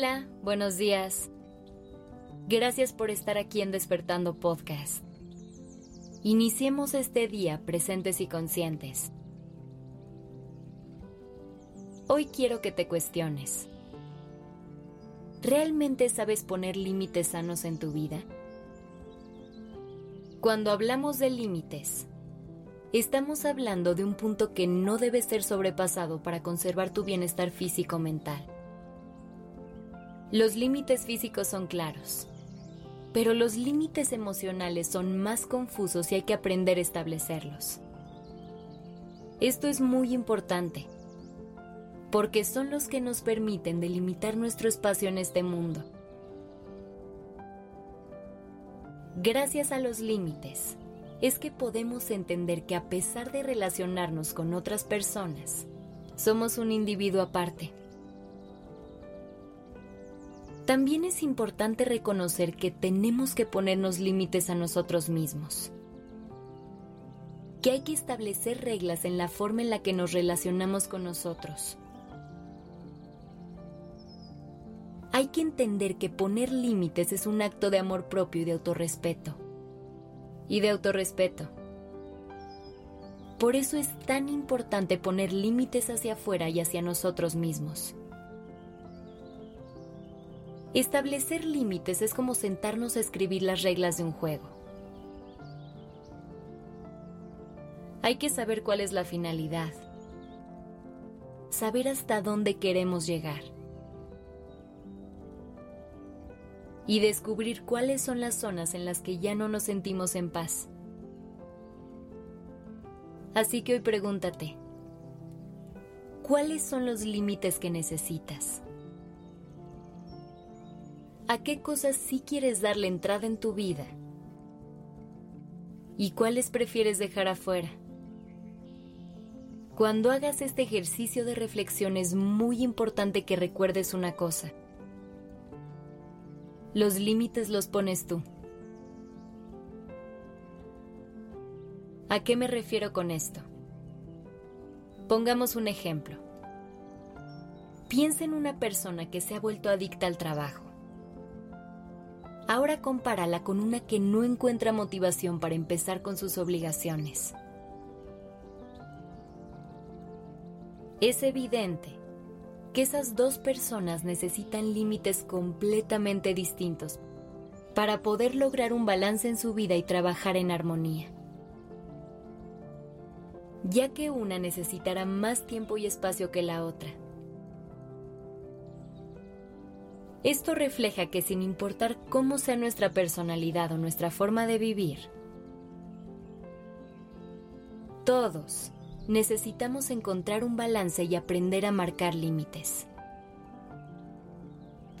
Hola, buenos días. Gracias por estar aquí en Despertando Podcast. Iniciemos este día presentes y conscientes. Hoy quiero que te cuestiones. ¿Realmente sabes poner límites sanos en tu vida? Cuando hablamos de límites, estamos hablando de un punto que no debe ser sobrepasado para conservar tu bienestar físico-mental. Los límites físicos son claros, pero los límites emocionales son más confusos y hay que aprender a establecerlos. Esto es muy importante, porque son los que nos permiten delimitar nuestro espacio en este mundo. Gracias a los límites, es que podemos entender que a pesar de relacionarnos con otras personas, somos un individuo aparte también es importante reconocer que tenemos que ponernos límites a nosotros mismos. Que hay que establecer reglas en la forma en la que nos relacionamos con nosotros. Hay que entender que poner límites es un acto de amor propio y de autorrespeto. Y de autorrespeto. Por eso es tan importante poner límites hacia afuera y hacia nosotros mismos. Establecer límites es como sentarnos a escribir las reglas de un juego. Hay que saber cuál es la finalidad, saber hasta dónde queremos llegar y descubrir cuáles son las zonas en las que ya no nos sentimos en paz. Así que hoy pregúntate, ¿cuáles son los límites que necesitas? A qué cosas sí quieres darle entrada en tu vida y cuáles prefieres dejar afuera. Cuando hagas este ejercicio de reflexión es muy importante que recuerdes una cosa. Los límites los pones tú. ¿A qué me refiero con esto? Pongamos un ejemplo. Piensa en una persona que se ha vuelto adicta al trabajo Ahora compárala con una que no encuentra motivación para empezar con sus obligaciones. Es evidente que esas dos personas necesitan límites completamente distintos para poder lograr un balance en su vida y trabajar en armonía. Ya que una necesitará más tiempo y espacio que la otra. Esto refleja que sin importar cómo sea nuestra personalidad o nuestra forma de vivir, todos necesitamos encontrar un balance y aprender a marcar límites.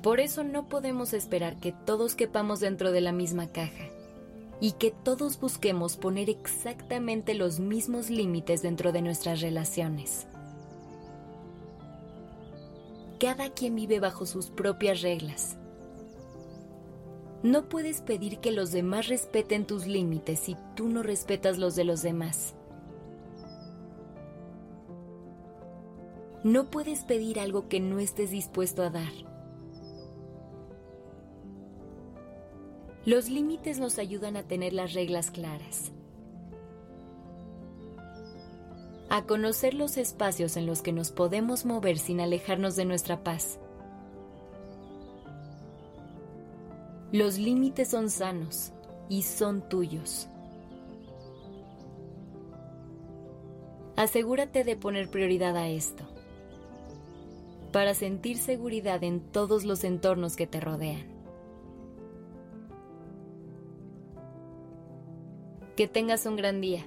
Por eso no podemos esperar que todos quepamos dentro de la misma caja y que todos busquemos poner exactamente los mismos límites dentro de nuestras relaciones. Cada quien vive bajo sus propias reglas. No puedes pedir que los demás respeten tus límites si tú no respetas los de los demás. No puedes pedir algo que no estés dispuesto a dar. Los límites nos ayudan a tener las reglas claras a conocer los espacios en los que nos podemos mover sin alejarnos de nuestra paz. Los límites son sanos y son tuyos. Asegúrate de poner prioridad a esto, para sentir seguridad en todos los entornos que te rodean. Que tengas un gran día.